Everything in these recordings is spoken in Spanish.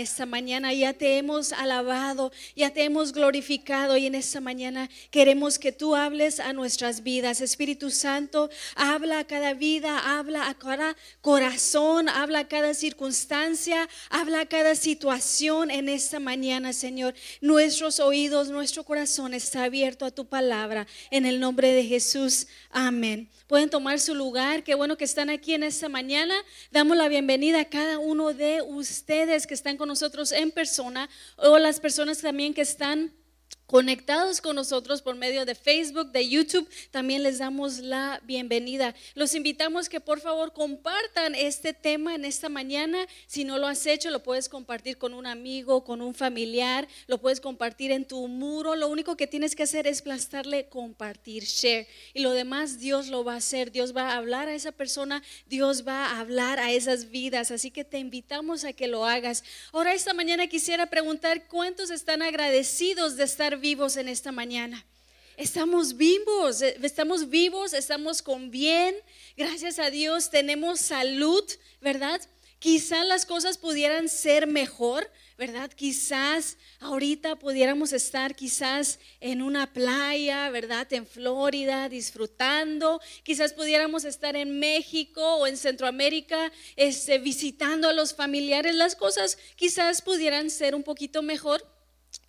Esta mañana ya te hemos alabado, ya te hemos glorificado y en esta mañana queremos que tú hables a nuestras vidas. Espíritu Santo, habla a cada vida, habla a cada corazón, habla a cada circunstancia, habla a cada situación en esta mañana, Señor. Nuestros oídos, nuestro corazón está abierto a tu palabra. En el nombre de Jesús, amén. Pueden tomar su lugar. Qué bueno que están aquí en esta mañana. Damos la bienvenida a cada uno de ustedes que están con nosotros en persona o las personas también que están conectados con nosotros por medio de Facebook, de YouTube, también les damos la bienvenida. Los invitamos que por favor compartan este tema en esta mañana. Si no lo has hecho, lo puedes compartir con un amigo, con un familiar, lo puedes compartir en tu muro. Lo único que tienes que hacer es aplastarle compartir, share. Y lo demás Dios lo va a hacer. Dios va a hablar a esa persona, Dios va a hablar a esas vidas. Así que te invitamos a que lo hagas. Ahora esta mañana quisiera preguntar cuántos están agradecidos de estar vivos en esta mañana. Estamos vivos, eh, estamos vivos, estamos con bien. Gracias a Dios tenemos salud, ¿verdad? Quizás las cosas pudieran ser mejor, ¿verdad? Quizás ahorita pudiéramos estar quizás en una playa, ¿verdad? En Florida, disfrutando. Quizás pudiéramos estar en México o en Centroamérica, este, visitando a los familiares. Las cosas quizás pudieran ser un poquito mejor,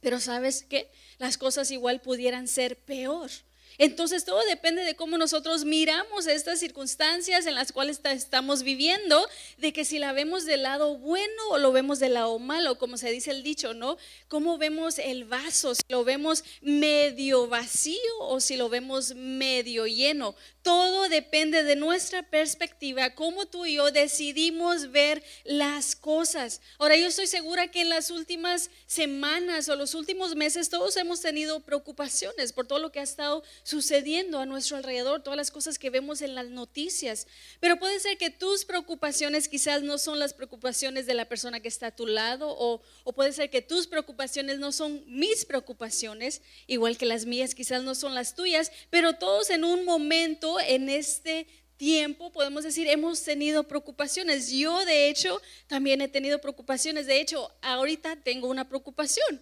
pero ¿sabes qué? las cosas igual pudieran ser peor. Entonces todo depende de cómo nosotros miramos estas circunstancias en las cuales estamos viviendo, de que si la vemos del lado bueno o lo vemos del lado malo, como se dice el dicho, ¿no? Cómo vemos el vaso, si lo vemos medio vacío o si lo vemos medio lleno. Todo depende de nuestra perspectiva, cómo tú y yo decidimos ver las cosas. Ahora yo estoy segura que en las últimas semanas o los últimos meses todos hemos tenido preocupaciones por todo lo que ha estado sucediendo a nuestro alrededor, todas las cosas que vemos en las noticias. Pero puede ser que tus preocupaciones quizás no son las preocupaciones de la persona que está a tu lado o, o puede ser que tus preocupaciones no son mis preocupaciones, igual que las mías quizás no son las tuyas, pero todos en un momento en este tiempo, podemos decir, hemos tenido preocupaciones. Yo, de hecho, también he tenido preocupaciones. De hecho, ahorita tengo una preocupación.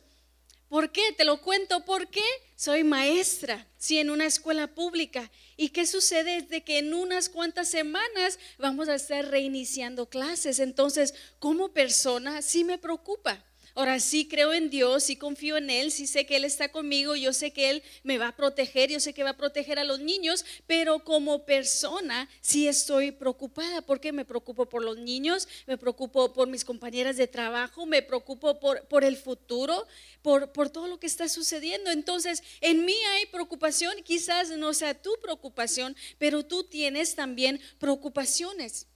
¿Por qué? Te lo cuento porque soy maestra, sí, en una escuela pública. ¿Y qué sucede? Es de que en unas cuantas semanas vamos a estar reiniciando clases. Entonces, como persona, sí me preocupa. Ahora sí creo en Dios, sí confío en Él, sí sé que Él está conmigo, yo sé que Él me va a proteger, yo sé que va a proteger a los niños, pero como persona sí estoy preocupada porque me preocupo por los niños, me preocupo por mis compañeras de trabajo, me preocupo por, por el futuro, por, por todo lo que está sucediendo. Entonces, en mí hay preocupación, quizás no sea tu preocupación, pero tú tienes también preocupaciones.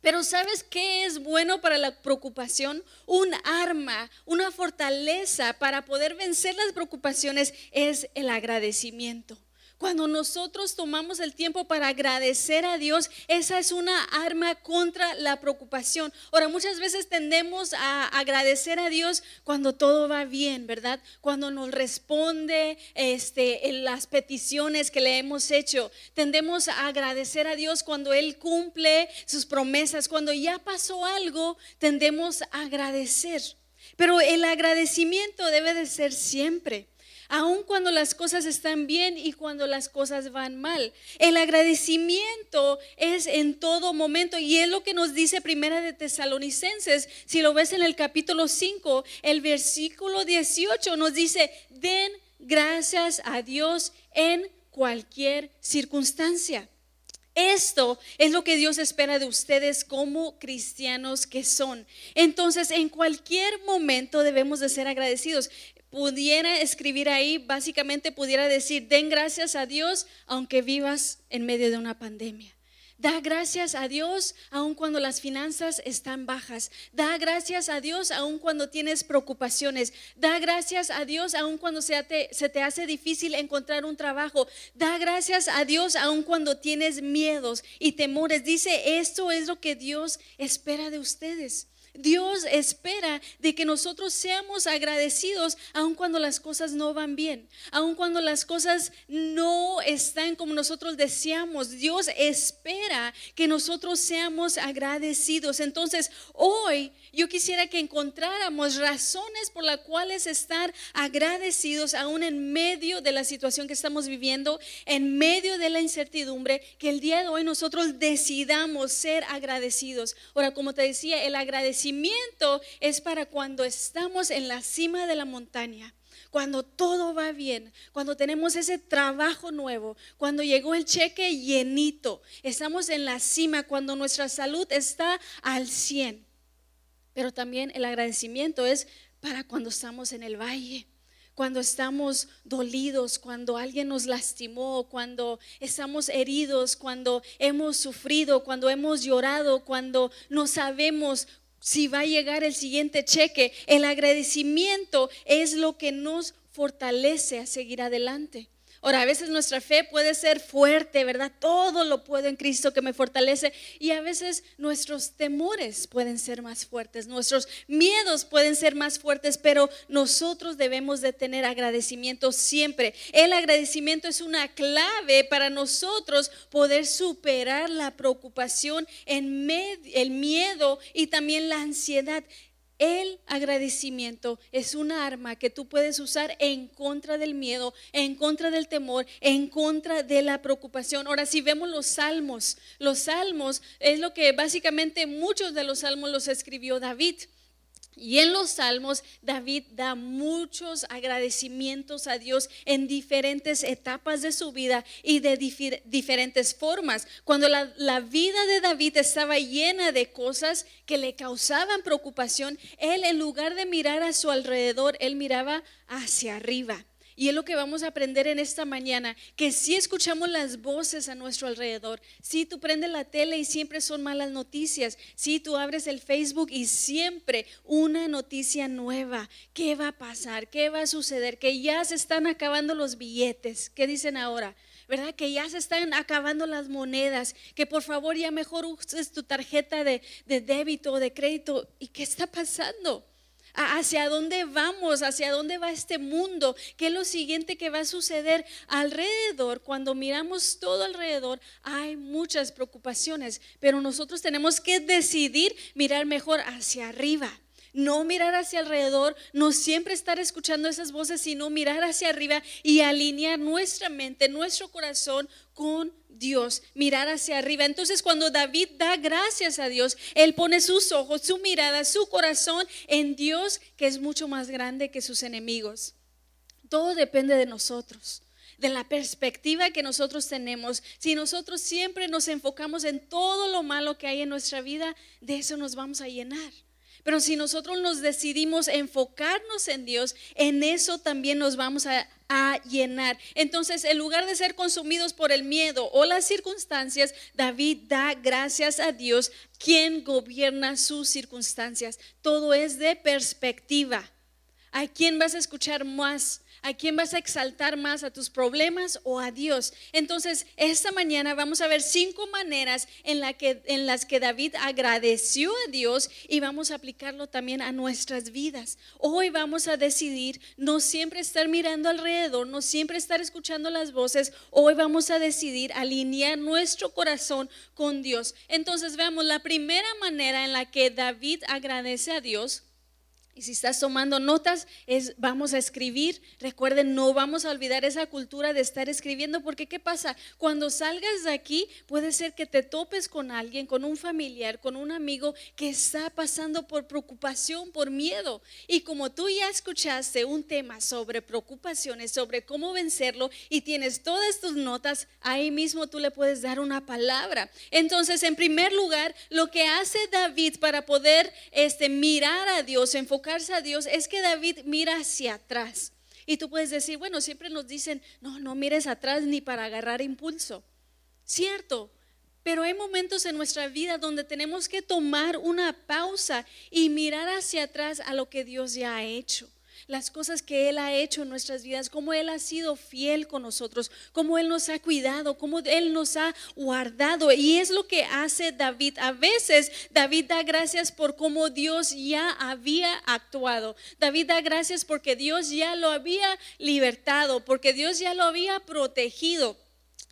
Pero ¿sabes qué es bueno para la preocupación? Un arma, una fortaleza para poder vencer las preocupaciones es el agradecimiento. Cuando nosotros tomamos el tiempo para agradecer a Dios, esa es una arma contra la preocupación. Ahora, muchas veces tendemos a agradecer a Dios cuando todo va bien, ¿verdad? Cuando nos responde este, en las peticiones que le hemos hecho. Tendemos a agradecer a Dios cuando Él cumple sus promesas. Cuando ya pasó algo, tendemos a agradecer. Pero el agradecimiento debe de ser siempre aun cuando las cosas están bien y cuando las cosas van mal. El agradecimiento es en todo momento y es lo que nos dice Primera de Tesalonicenses. Si lo ves en el capítulo 5, el versículo 18 nos dice, den gracias a Dios en cualquier circunstancia. Esto es lo que Dios espera de ustedes como cristianos que son. Entonces, en cualquier momento debemos de ser agradecidos pudiera escribir ahí, básicamente pudiera decir, den gracias a Dios aunque vivas en medio de una pandemia. Da gracias a Dios aun cuando las finanzas están bajas. Da gracias a Dios aun cuando tienes preocupaciones. Da gracias a Dios aun cuando se te, hace difícil encontrar un trabajo. Da gracias a Dios aun cuando tienes miedos y temores. Dice, esto es lo que Dios espera de ustedes. Dios espera de que nosotros seamos agradecidos aun cuando las cosas no van bien, aun cuando las cosas no están como nosotros deseamos. Dios espera que nosotros seamos agradecidos. Entonces, hoy yo quisiera que encontráramos razones por las cuales estar agradecidos aún en medio de la situación que estamos viviendo, en medio de la incertidumbre, que el día de hoy nosotros decidamos ser agradecidos. Ahora, como te decía, el agradecimiento es para cuando estamos en la cima de la montaña cuando todo va bien, cuando tenemos ese trabajo nuevo, cuando llegó el cheque llenito, estamos en la cima, cuando nuestra salud está al 100. Pero también el agradecimiento es para cuando estamos en el valle, cuando estamos dolidos, cuando alguien nos lastimó, cuando estamos heridos, cuando hemos sufrido, cuando hemos llorado, cuando no sabemos si va a llegar el siguiente cheque. El agradecimiento es lo que nos fortalece a seguir adelante. Ahora, a veces nuestra fe puede ser fuerte, ¿verdad? Todo lo puedo en Cristo que me fortalece. Y a veces nuestros temores pueden ser más fuertes, nuestros miedos pueden ser más fuertes, pero nosotros debemos de tener agradecimiento siempre. El agradecimiento es una clave para nosotros poder superar la preocupación, el miedo y también la ansiedad. El agradecimiento es una arma que tú puedes usar en contra del miedo, en contra del temor, en contra de la preocupación. Ahora, si vemos los salmos, los salmos es lo que básicamente muchos de los salmos los escribió David. Y en los salmos David da muchos agradecimientos a Dios en diferentes etapas de su vida y de diferentes formas. Cuando la, la, vida de David estaba llena de cosas que le causaban preocupación, él en lugar de mirar a su alrededor, él miraba hacia arriba. Y es lo que vamos a aprender en esta mañana, que si escuchamos las voces a nuestro alrededor, si tú prendes la tele y siempre son malas noticias, si tú abres el Facebook y siempre una noticia nueva, ¿qué va a pasar? ¿Qué va a suceder? Que ya se están acabando los billetes, ¿qué dicen ahora? ¿verdad? Que ya se están acabando las monedas, que por favor ya mejor uses tu tarjeta de, de débito o de crédito. ¿Y qué está pasando? Hacia dónde vamos, hacia dónde va este mundo, qué es lo siguiente que va a suceder alrededor. Cuando miramos todo alrededor, hay muchas preocupaciones, pero nosotros tenemos que decidir mirar mejor hacia arriba. No mirar hacia alrededor, no siempre estar escuchando esas voces, sino mirar hacia arriba y alinear nuestra mente, nuestro corazón con Dios, mirar hacia arriba. Entonces cuando David da gracias a Dios, él pone sus ojos, su mirada, su corazón en Dios, que es mucho más grande que sus enemigos. Todo depende de nosotros de la perspectiva que nosotros tenemos. Si nosotros siempre nos enfocamos en todo lo malo que hay en nuestra vida, de eso nos vamos a llenar. Pero si nosotros nos decidimos enfocarnos en Dios, en eso también nos vamos a, llenar. Entonces, en lugar de ser consumidos por el miedo o las circunstancias, David da gracias a Dios, quien gobierna sus circunstancias. Todo es de perspectiva. ¿A quién vas a escuchar más? ¿A quién vas a exaltar más? ¿A tus problemas o a Dios? Entonces, esta mañana vamos a ver cinco maneras en, las que David agradeció a Dios y vamos a aplicarlo también a nuestras vidas. Hoy vamos a decidir no siempre estar mirando alrededor, no siempre estar escuchando las voces. Hoy vamos a decidir alinear nuestro corazón con Dios. Entonces, veamos la primera manera en la que David agradece a Dios y si estás tomando notas, es, vamos a escribir. Recuerden, no vamos a olvidar esa cultura de estar escribiendo, porque ¿qué pasa? Cuando salgas de aquí, puede ser que te topes con alguien, con un familiar, con un amigo que está pasando por preocupación, por miedo. Y como tú ya escuchaste un tema sobre preocupaciones, sobre cómo vencerlo, y tienes todas tus notas, ahí mismo tú le puedes dar una palabra. Entonces, en primer lugar, lo que hace David para poder este, mirar a Dios, a Dios es que David mira hacia atrás. Y tú puedes decir, bueno, siempre nos dicen, no, no mires atrás ni para agarrar impulso. Cierto, pero hay momentos en nuestra vida donde tenemos que tomar una pausa y mirar hacia atrás a lo que Dios ya ha hecho las cosas que Él ha hecho en nuestras vidas, cómo Él ha sido fiel con nosotros, cómo Él nos ha cuidado, cómo Él nos ha guardado. Y es lo que hace David. A veces David da gracias por cómo Dios ya había actuado. David da gracias porque Dios ya lo había libertado, porque Dios ya lo había protegido.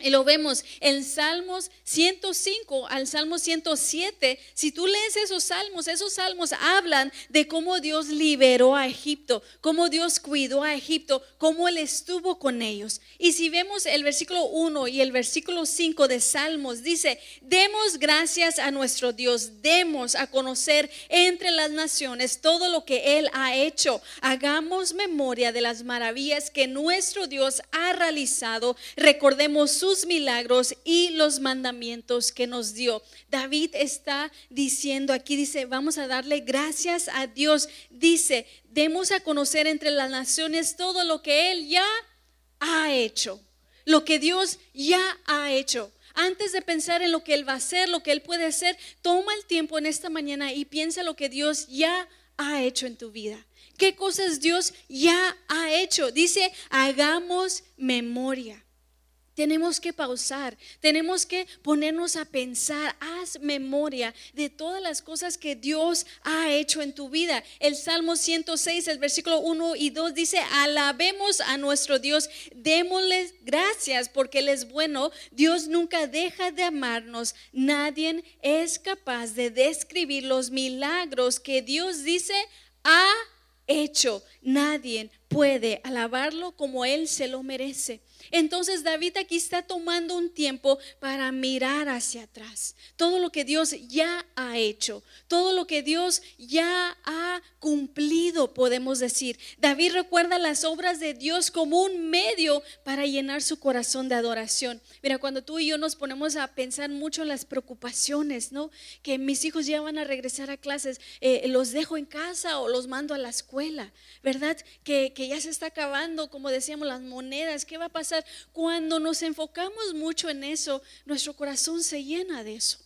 Y lo vemos en Salmos 105 al Salmo 107. Si tú lees esos salmos, esos salmos hablan de cómo Dios liberó a Egipto, cómo Dios cuidó a Egipto, cómo Él estuvo con ellos. Y si vemos el versículo 1 y el versículo 5 de Salmos, dice, demos gracias a nuestro Dios, demos a conocer entre las naciones todo lo que Él ha hecho. Hagamos memoria de las maravillas que nuestro Dios ha realizado. Recordemos su milagros y los mandamientos que nos dio. David está diciendo aquí, dice, vamos a darle gracias a Dios. Dice, demos a conocer entre las naciones todo lo que Él ya ha hecho, lo que Dios ya ha hecho antes de pensar en lo que Él va a hacer, lo que Él puede hacer, toma el tiempo en esta mañana y piensa lo que Dios ya ha hecho en tu vida. ¿Qué cosas Dios ya ha hecho? Dice, hagamos memoria. Tenemos que pausar, tenemos que ponernos a pensar, haz memoria de todas las cosas que Dios ha hecho en tu vida. El Salmo 106, el versículo 1 y 2 dice, alabemos a nuestro Dios, démosle gracias porque Él es bueno, Dios nunca deja de amarnos, nadie es capaz de describir los milagros que Dios dice ha hecho, nadie puede alabarlo como Él se lo merece. Entonces David aquí está tomando un tiempo para mirar hacia atrás. Todo lo que Dios ya ha hecho, todo lo que Dios ya ha cumplido, podemos decir. David recuerda las obras de Dios como un medio para llenar su corazón de adoración. Mira, cuando tú y yo nos ponemos a pensar mucho en las preocupaciones, ¿no? Que mis hijos ya van a regresar a clases, eh, los dejo en casa o los mando a la escuela, ¿verdad? Que, que ya se está acabando, como decíamos, las monedas, ¿qué va a pasar? Cuando nos enfocamos mucho en eso, nuestro corazón se llena de eso.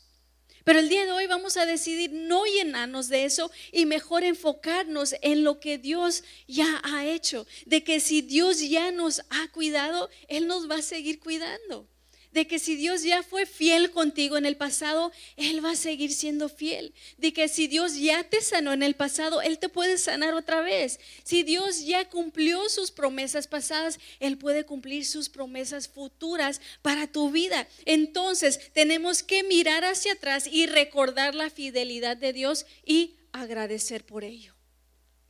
Pero el día de hoy vamos a decidir no llenarnos de eso y mejor enfocarnos en lo que Dios ya ha hecho. De que si Dios ya nos ha cuidado, Él nos va a seguir cuidando de que si Dios ya fue fiel contigo en el pasado, Él va a seguir siendo fiel. De que si Dios ya te sanó en el pasado, Él te puede sanar otra vez. Si Dios ya cumplió sus promesas pasadas, Él puede cumplir sus promesas futuras para tu vida. Entonces tenemos que mirar hacia atrás y recordar la fidelidad de Dios y agradecer por ello.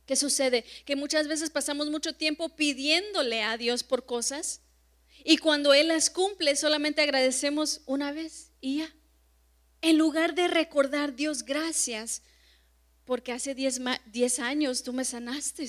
¿Qué sucede? Que muchas veces pasamos mucho tiempo pidiéndole a Dios por cosas y cuando Él las cumple, solamente agradecemos una vez y ya. En lugar de recordar, Dios, gracias, porque hace 10 años tú me sanaste.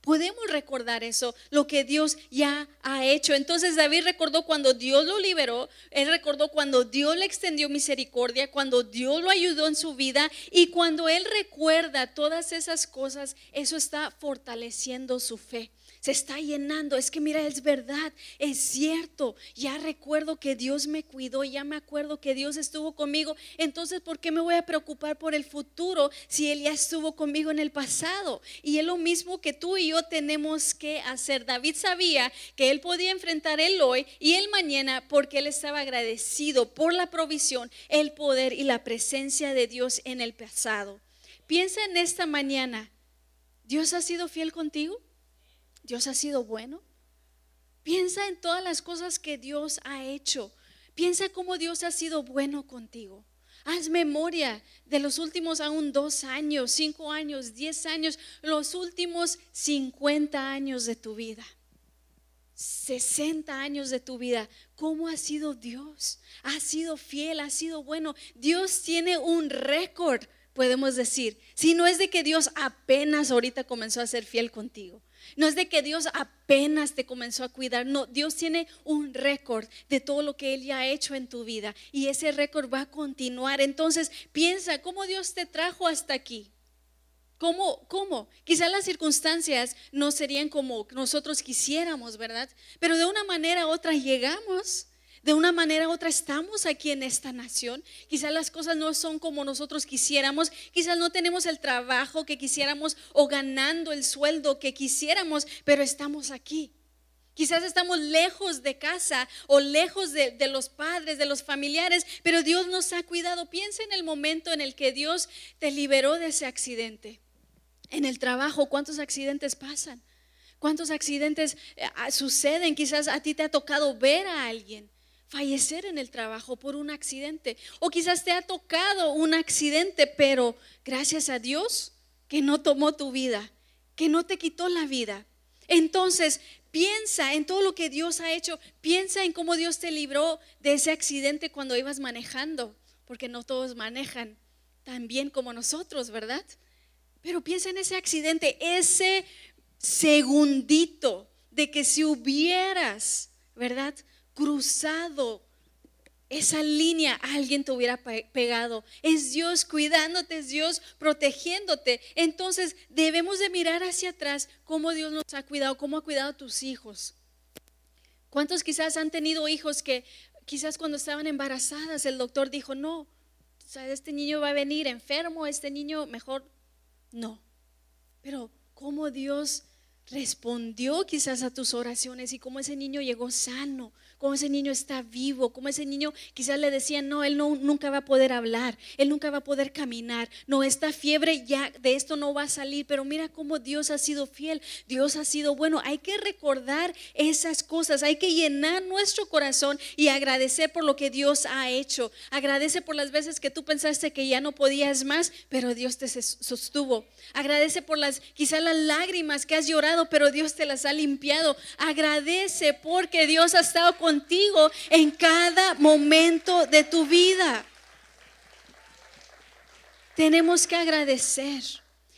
Podemos recordar eso, lo que Dios ya ha hecho. Entonces David recordó cuando Dios lo liberó, él recordó cuando Dios le extendió misericordia, cuando Dios lo ayudó en su vida y cuando él recuerda todas esas cosas, eso está fortaleciendo su fe se está llenando. Es que mira, es verdad, es cierto. Ya recuerdo que Dios me cuidó, ya me acuerdo que Dios estuvo conmigo. Entonces, ¿por qué me voy a preocupar por el futuro si Él ya estuvo conmigo en el pasado? Y es lo mismo que tú y yo tenemos que hacer. David sabía que Él podía enfrentar el hoy y el mañana porque Él estaba agradecido por la provisión, el poder y la presencia de Dios en el pasado. Piensa en esta mañana. ¿Dios ha sido fiel contigo? Dios ha sido bueno. Piensa en todas las cosas que Dios ha hecho. Piensa cómo Dios ha sido bueno contigo. Haz memoria de los últimos aún dos años, cinco años, diez años, los últimos cincuenta años de tu vida. Sesenta años de tu vida, ¿cómo ha sido Dios? Ha sido fiel, ha sido bueno. Dios tiene un récord, podemos decir. Si no es de que Dios apenas ahorita comenzó a ser fiel contigo. No es de que Dios apenas te comenzó a cuidar, no, Dios tiene un récord de todo lo que Él ya ha hecho en tu vida y ese récord va a continuar. Entonces piensa cómo Dios te trajo hasta aquí. ¿Cómo? ¿Cómo? Quizás las circunstancias no serían como nosotros quisiéramos, ¿verdad? Pero de una manera u otra llegamos. De una manera u otra estamos aquí en esta nación. Quizás las cosas no son como nosotros quisiéramos. Quizás no tenemos el trabajo que quisiéramos o ganando el sueldo que quisiéramos, pero estamos aquí. Quizás estamos lejos de casa o lejos de, los padres, de los familiares, pero Dios nos ha cuidado. Piensa en el momento en el que Dios te liberó de ese accidente. En el trabajo, ¿cuántos accidentes pasan? ¿Cuántos accidentes eh, ah, suceden? Quizás a ti te ha tocado ver a alguien fallecer en el trabajo por un accidente. O quizás te ha tocado un accidente, pero gracias a Dios que no tomó tu vida, que no te quitó la vida. Entonces, piensa en todo lo que Dios ha hecho. Piensa en cómo Dios te libró de ese accidente cuando ibas manejando, porque no todos manejan tan bien como nosotros, ¿verdad? Pero piensa en ese accidente, ese segundito de que si hubieras, ¿verdad? Cruzado esa línea, alguien te hubiera pegado. Es Dios cuidándote, es Dios protegiéndote. Entonces debemos de mirar hacia atrás cómo Dios nos ha cuidado, cómo ha cuidado a tus hijos. ¿Cuántos quizás han tenido hijos que quizás cuando estaban embarazadas el doctor dijo, no, este niño va a venir enfermo, este niño mejor, no. Pero cómo Dios respondió quizás a tus oraciones y cómo ese niño llegó sano, cómo ese niño está vivo, cómo ese niño quizás le decían, no, él no, nunca va a poder hablar, él nunca va a poder caminar, no, esta fiebre ya de esto no va a salir, pero mira cómo Dios ha sido fiel, Dios ha sido bueno, hay que recordar esas cosas, hay que llenar nuestro corazón y agradecer por lo que Dios ha hecho, agradece por las veces que tú pensaste que ya no podías más, pero Dios te sostuvo, agradece por las, quizás las lágrimas que has llorado, pero Dios te las ha limpiado, agradece porque Dios ha estado con contigo en cada momento de tu vida. Tenemos que agradecer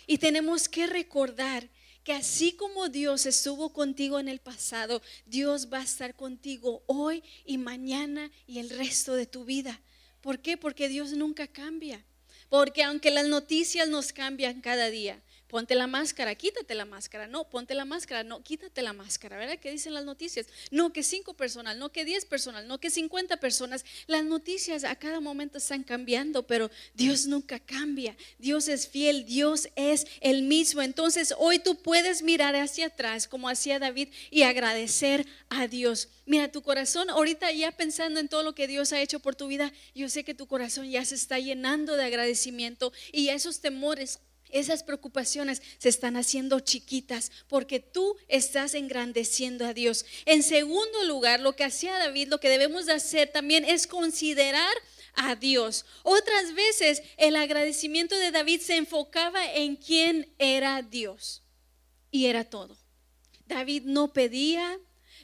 y tenemos que recordar que así como Dios estuvo contigo en el pasado, Dios va a estar contigo hoy y mañana y el resto de tu vida. ¿Por qué? Porque Dios nunca cambia. Porque aunque las noticias nos cambian cada día, ponte la máscara, quítate la máscara, no, ponte la máscara, no, quítate la máscara, ¿verdad? ¿Qué dicen las noticias? No, que cinco personas, no, que diez personas, no, que cincuenta personas. Las noticias a cada momento están cambiando, pero Dios nunca cambia. Dios es fiel, Dios es el mismo. Entonces hoy tú puedes mirar hacia atrás como hacía David y agradecer a Dios. Mira, tu corazón ahorita ya pensando en todo lo que Dios ha hecho por tu vida, yo sé que tu corazón ya se está llenando de agradecimiento y esos temores esas preocupaciones se están haciendo chiquitas porque tú estás engrandeciendo a Dios. En segundo lugar, lo que hacía David, lo que debemos de hacer también es considerar a Dios. Otras veces el agradecimiento de David se enfocaba en quién era Dios y era todo. David no pedía,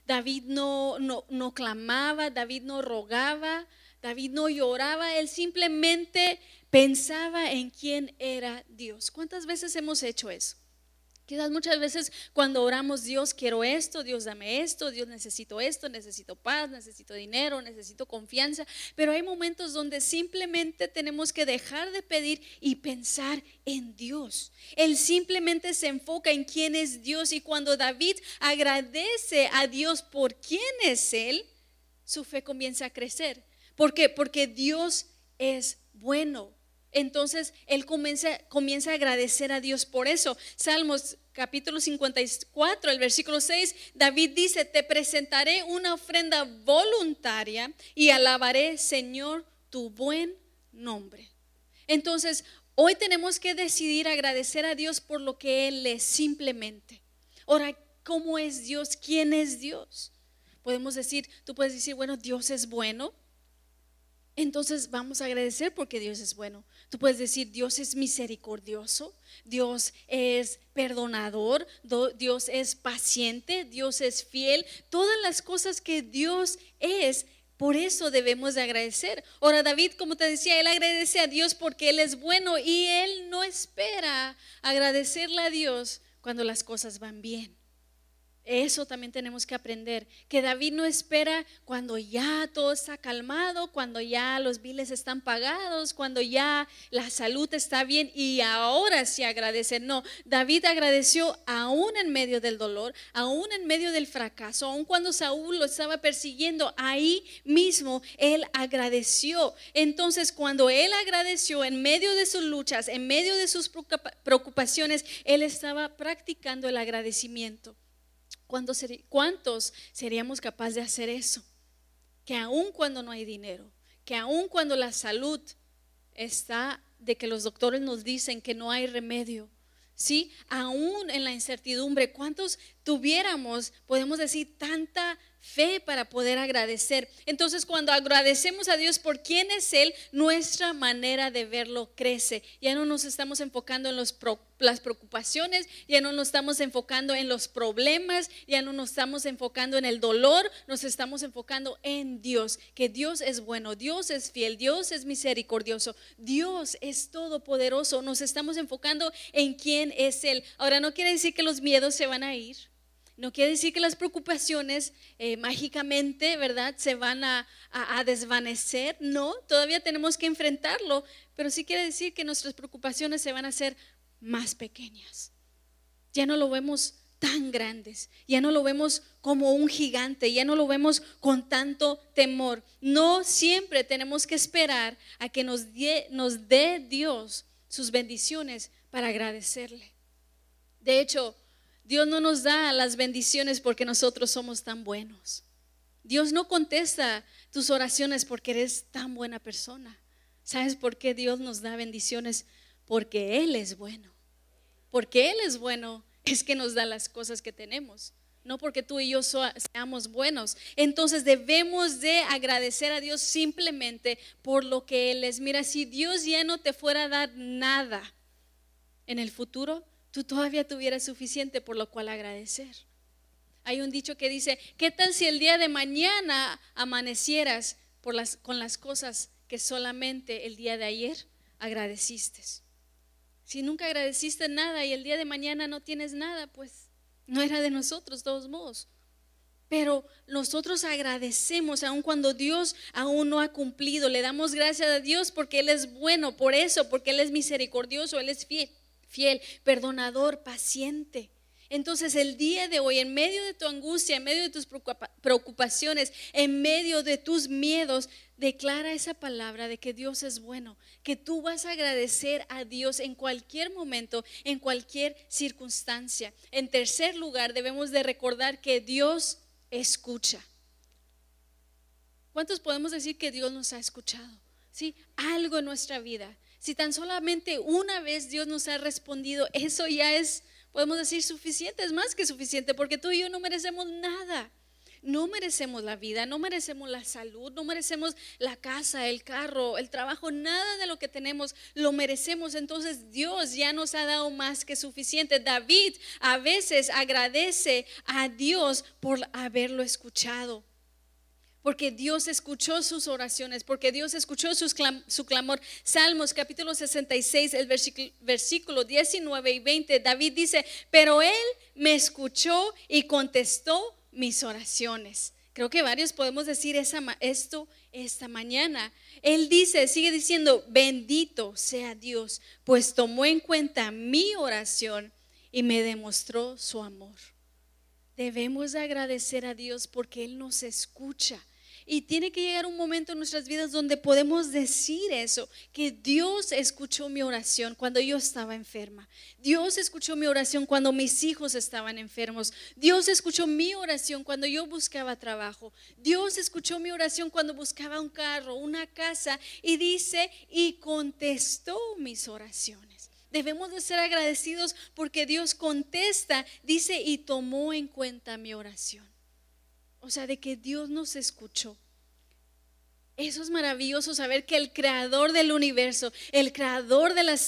David no, no, no clamaba, David no rogaba, David no lloraba, él simplemente pensaba en quién era Dios. ¿Cuántas veces hemos hecho eso? Quizás muchas veces cuando oramos, Dios quiero esto, Dios dame esto, Dios necesito esto, necesito paz, necesito dinero, necesito confianza, pero hay momentos donde simplemente tenemos que dejar de pedir y pensar en Dios. Él simplemente se enfoca en quién es Dios y cuando David agradece a Dios por quién es Él, su fe comienza a crecer. ¿Por qué? Porque Dios es bueno. Entonces él comienza, comienza a agradecer a Dios por eso. Salmos capítulo 54, el versículo 6, David dice, te presentaré una ofrenda voluntaria y alabaré, Señor, tu buen nombre. Entonces, hoy tenemos que decidir agradecer a Dios por lo que Él es simplemente. Ahora, ¿cómo es Dios? ¿Quién es Dios? Podemos decir, tú puedes decir, bueno, Dios es bueno. Entonces vamos a agradecer porque Dios es bueno. Tú puedes decir, Dios es misericordioso, Dios es perdonador, Dios es paciente, Dios es fiel. Todas las cosas que Dios es, por eso debemos de agradecer. Ahora David, como te decía, él agradece a Dios porque Él es bueno y Él no espera agradecerle a Dios cuando las cosas van bien. Eso también tenemos que aprender, que David no espera cuando ya todo está calmado, cuando ya los biles están pagados, cuando ya la salud está bien y ahora sí agradecer. No, David agradeció aún en medio del dolor, aún en medio del fracaso, aún cuando Saúl lo estaba persiguiendo, ahí mismo él agradeció. Entonces cuando él agradeció en medio de sus luchas, en medio de sus preocupaciones, él estaba practicando el agradecimiento. ¿Cuántos seríamos capaces de hacer eso? Que aun cuando no hay dinero, que aun cuando la salud está de que los doctores nos dicen que no hay remedio, ¿sí? Aún en la incertidumbre, ¿cuántos tuviéramos, podemos decir, tanta fe para poder agradecer. Entonces, cuando agradecemos a Dios por quién es Él, nuestra manera de verlo crece. Ya no nos estamos enfocando en los las preocupaciones, ya no nos estamos enfocando en los problemas, ya no nos estamos enfocando en el dolor, nos estamos enfocando en Dios, que Dios es bueno, Dios es fiel, Dios es misericordioso, Dios es todopoderoso. Nos estamos enfocando en quién es Él. Ahora, no quiere decir que los miedos se van a ir no quiere decir que las preocupaciones eh, mágicamente, ¿verdad?, se van a, desvanecer. No, todavía tenemos que enfrentarlo, pero sí quiere decir que nuestras preocupaciones se van a hacer más pequeñas. Ya no lo vemos tan grandes, ya no lo vemos como un gigante, ya no lo vemos con tanto temor. No siempre tenemos que esperar a que nos nos dé Dios sus bendiciones para agradecerle. De hecho, Dios no nos da las bendiciones porque nosotros somos tan buenos. Dios no contesta tus oraciones porque eres tan buena persona. ¿Sabes por qué Dios nos da bendiciones? Porque Él es bueno. Porque Él es bueno es que nos da las cosas que tenemos. No porque tú y yo seamos buenos. Entonces debemos de agradecer a Dios simplemente por lo que Él es. Mira, si Dios ya no te fuera a dar nada en el futuro, tú todavía tuvieras suficiente por lo cual agradecer. Hay un dicho que dice, ¿qué tal si el día de mañana amanecieras con las cosas que solamente el día de ayer agradeciste? Si nunca agradeciste nada y el día de mañana no tienes nada, pues no era de nosotros, todos modos. Pero nosotros agradecemos aun cuando Dios aún no ha cumplido. Le damos gracias a Dios porque Él es bueno, por eso, porque Él es misericordioso, Él es fiel fiel, perdonador, paciente. Entonces el día de hoy, en medio de tu angustia, en medio de tus preocupaciones, en medio de tus miedos, declara esa palabra de que Dios es bueno, que tú vas a agradecer a Dios en cualquier momento, en cualquier circunstancia. En tercer lugar, debemos de recordar que Dios escucha. ¿Cuántos podemos decir que Dios nos ha escuchado? ¿Sí? Algo en nuestra vida. Si tan solamente una vez Dios nos ha respondido, eso ya es, podemos decir, suficiente, es más que suficiente, porque tú y yo no merecemos nada. No merecemos la vida, no merecemos la salud, no merecemos la casa, el carro, el trabajo, nada de lo que tenemos lo merecemos. Entonces Dios ya nos ha dado más que suficiente. David a veces agradece a Dios por haberlo escuchado porque Dios escuchó sus oraciones, porque Dios escuchó su clamor. Salmos capítulo 66, el versículo, 19 y 20, David dice, pero Él me escuchó y contestó mis oraciones. Creo que varios podemos decir esto esta mañana. Él dice, sigue diciendo, bendito sea Dios, pues tomó en cuenta mi oración y me demostró su amor. Debemos agradecer a Dios porque Él nos escucha. Y tiene que llegar un momento en nuestras vidas donde podemos decir eso, que Dios escuchó mi oración cuando yo estaba enferma. Dios escuchó mi oración cuando mis hijos estaban enfermos. Dios escuchó mi oración cuando yo buscaba trabajo. Dios escuchó mi oración cuando buscaba un carro, una casa y dice, y contestó mis oraciones. Debemos de ser agradecidos porque Dios contesta, dice, y tomó en cuenta mi oración. O sea, de que Dios nos escuchó. Eso es maravilloso saber que el creador del universo, el creador de la,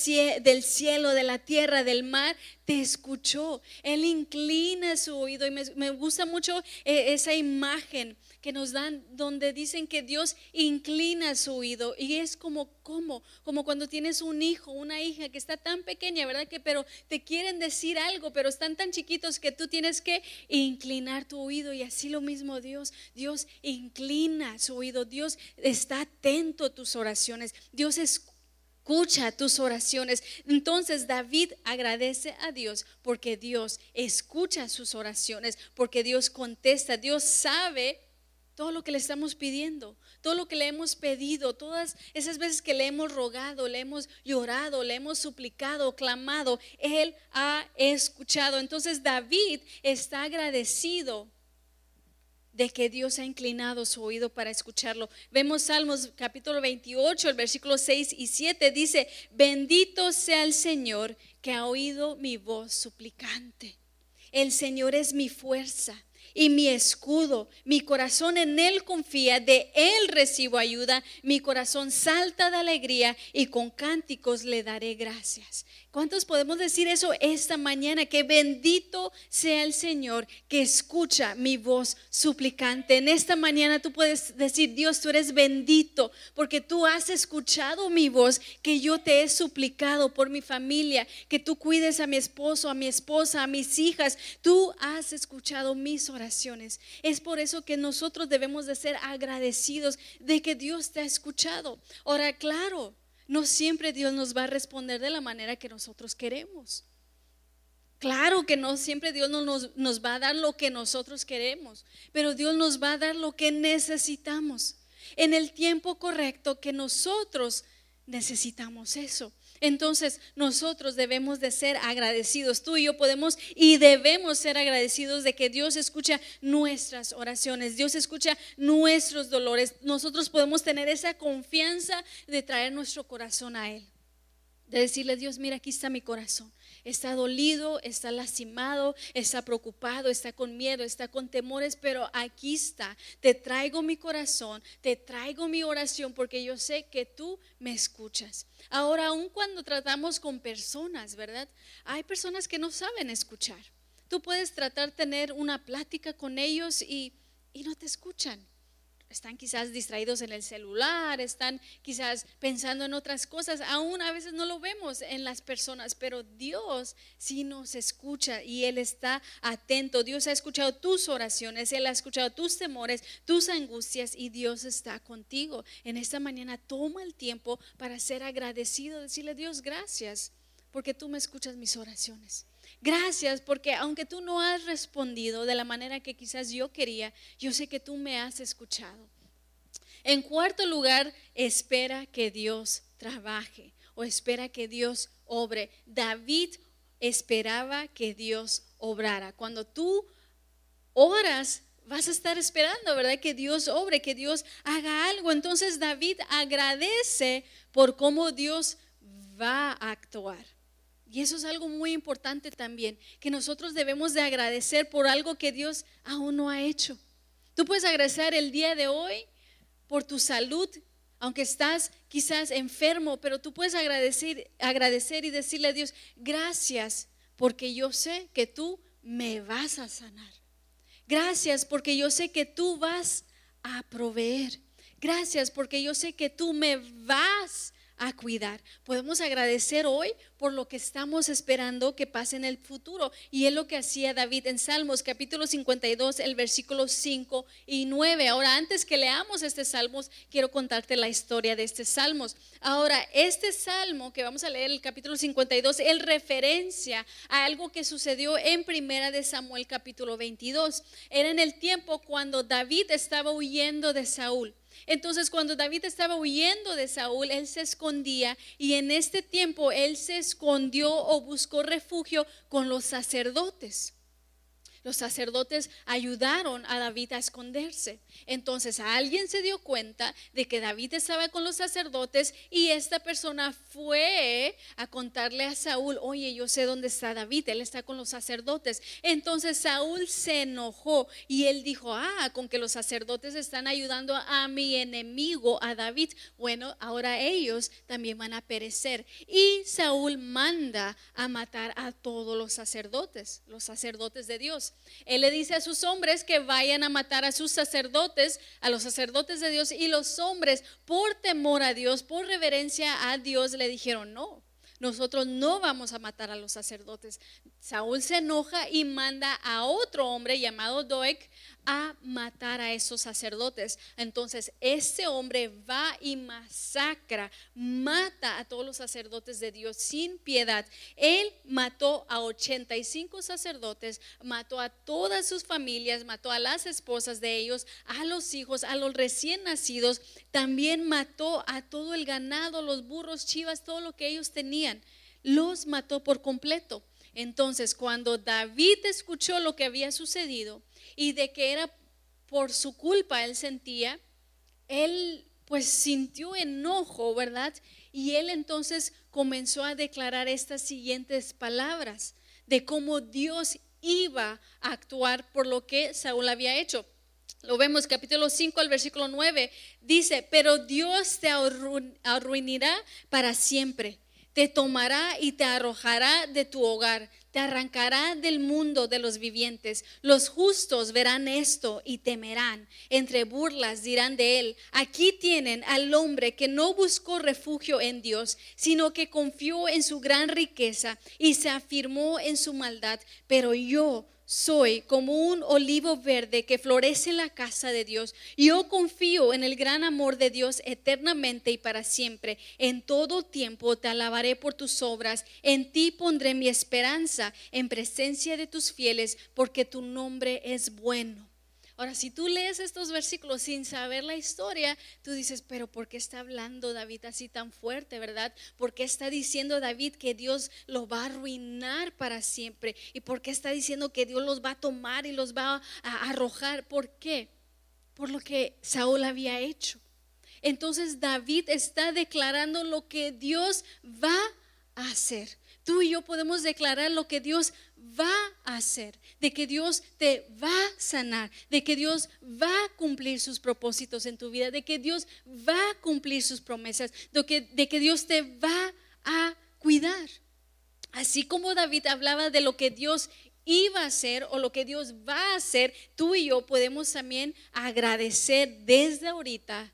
del cielo, de la tierra, del mar, te escuchó. Él inclina su oído y me, gusta mucho eh, esa imagen que nos dan donde dicen que Dios inclina su oído y es como ¿cómo? Como cuando tienes un hijo, una hija que está tan pequeña, ¿verdad? Que pero te quieren decir algo, pero están tan chiquitos que tú tienes que inclinar tu oído y así lo mismo Dios. Dios inclina su oído, Dios está atento a tus oraciones. Dios escucha tus oraciones. Entonces David agradece a Dios porque Dios escucha sus oraciones, porque Dios contesta, Dios sabe todo lo que le estamos pidiendo, todo lo que le hemos pedido, todas esas veces que le hemos rogado, le hemos llorado, le hemos suplicado, clamado, Él ha escuchado. Entonces David está agradecido de que Dios ha inclinado su oído para escucharlo. Vemos Salmos capítulo 28, el versículo 6 y 7 dice, bendito sea el Señor que ha oído mi voz suplicante. El Señor es mi fuerza y mi escudo. Mi corazón en Él confía, de Él recibo ayuda. Mi corazón salta de alegría y con cánticos le daré gracias. ¿Cuántos podemos decir eso esta mañana? Que bendito sea el Señor que escucha mi voz suplicante. En esta mañana tú puedes decir, Dios, tú eres bendito porque tú has escuchado mi voz, que yo te he suplicado por mi familia, que tú cuides a mi esposo, a mi esposa, a mis hijas. Tú has escuchado mis oraciones. Es por eso que nosotros debemos de ser agradecidos de que Dios te ha escuchado. Ahora, claro no siempre Dios nos va a responder de la manera que nosotros queremos. Claro que no siempre Dios nos, nos, va a dar lo que nosotros queremos, pero Dios nos va a dar lo que necesitamos en el tiempo correcto que nosotros necesitamos eso. Entonces nosotros debemos de ser agradecidos. Tú y yo podemos y debemos ser agradecidos de que Dios escucha nuestras oraciones, Dios escucha nuestros dolores. Nosotros podemos tener esa confianza de traer nuestro corazón a Él. De decirle, Dios, mira, aquí está mi corazón está dolido, está lastimado, está preocupado, está con miedo, está con temores, pero aquí está. Te traigo mi corazón, te traigo mi oración porque yo sé que tú me escuchas. Ahora, aun cuando tratamos con personas, ¿verdad? Hay personas que no saben escuchar. Tú puedes tratar tener una plática con ellos y, y no te escuchan están quizás distraídos en el celular, están quizás pensando en otras cosas. Aún a veces no lo vemos en las personas, pero Dios sí nos escucha y Él está atento. Dios ha escuchado tus oraciones, Él ha escuchado tus temores, tus angustias y Dios está contigo. En esta mañana toma el tiempo para ser agradecido, decirle Dios gracias porque tú me escuchas mis oraciones. Gracias porque aunque tú no has respondido de la manera que quizás yo quería, yo sé que tú me has escuchado. En cuarto lugar, espera que Dios trabaje o espera que Dios obre. David esperaba que Dios obrara. Cuando tú oras, vas a estar esperando, ¿verdad? Que Dios obre, que Dios haga algo. Entonces David agradece por cómo Dios va a actuar. Y eso es algo muy importante también, que nosotros debemos de agradecer por algo que Dios aún no ha hecho. Tú puedes agradecer el día de hoy por tu salud, aunque estás quizás enfermo, pero tú puedes agradecer, agradecer y decirle a Dios, gracias porque yo sé que tú me vas a sanar. Gracias porque yo sé que tú vas a proveer. Gracias porque yo sé que tú me vas a cuidar. Podemos agradecer hoy por lo que estamos esperando que pase en el futuro. Y es lo que hacía David en Salmos capítulo 52, el versículo 5 y 9. Ahora, antes que leamos este Salmos, quiero contarte la historia de este Salmos. Ahora, este Salmo que vamos a leer, el capítulo 52, él referencia a algo que sucedió en primera de Samuel capítulo 22. Era en el tiempo cuando David estaba huyendo de Saúl. Entonces cuando David estaba huyendo de Saúl, él se escondía y en este tiempo él se escondió o buscó refugio con los sacerdotes. Los sacerdotes ayudaron a David a esconderse. Entonces alguien se dio cuenta de que David estaba con los sacerdotes y esta persona fue a contarle a Saúl, oye, yo sé dónde está David, él está con los sacerdotes. Entonces Saúl se enojó y él dijo, ah, con que los sacerdotes están ayudando a mi enemigo, a David, bueno, ahora ellos también van a perecer. Y Saúl manda a matar a todos los sacerdotes, los sacerdotes de Dios. Él le dice a sus hombres que vayan a matar a sus sacerdotes, a los sacerdotes de Dios, y los hombres, por temor a Dios, por reverencia a Dios, le dijeron, no, nosotros no vamos a matar a los sacerdotes. Saúl se enoja y manda a otro hombre llamado Doeg a matar a esos sacerdotes. Entonces, este hombre va y masacra, mata a todos los sacerdotes de Dios sin piedad. Él mató a 85 sacerdotes, mató a todas sus familias, mató a las esposas de ellos, a los hijos, a los recién nacidos. También mató a todo el ganado, los burros, chivas, todo lo que ellos tenían. Los mató por completo. Entonces, cuando David escuchó lo que había sucedido, y de que era por su culpa, él sentía, él pues sintió enojo, ¿verdad? Y él entonces comenzó a declarar estas siguientes palabras de cómo Dios iba a actuar por lo que Saúl había hecho. Lo vemos capítulo 5 al versículo 9. Dice, pero Dios te arruinará para siempre. Te tomará y te arrojará de tu hogar te arrancará del mundo de los vivientes. Los justos verán esto y temerán. Entre burlas dirán de él, aquí tienen al hombre que no buscó refugio en Dios, sino que confió en su gran riqueza y se afirmó en su maldad. Pero yo soy como un olivo verde que florece en la casa de Dios. Yo confío en el gran amor de Dios eternamente y para siempre. En todo tiempo te alabaré por tus obras. En ti pondré mi esperanza en presencia de tus fieles, porque tu nombre es bueno. Ahora, si tú lees estos versículos sin saber la historia, tú dices, pero ¿por qué está hablando David así tan fuerte, verdad? ¿Por qué está diciendo David que Dios lo va a arruinar para siempre? ¿Y por qué está diciendo que Dios los va a tomar y los va a arrojar? ¿Por qué? Por lo que Saúl había hecho. Entonces David está declarando lo que Dios va a hacer. Tú y yo podemos declarar lo que Dios va a hacer, de que Dios te va a sanar, de que Dios va a cumplir sus propósitos en tu vida, de que Dios va a cumplir sus promesas, de que, de que Dios te va a cuidar. Así como David hablaba de lo que Dios iba a hacer o lo que Dios va a hacer, tú y yo podemos también agradecer desde ahorita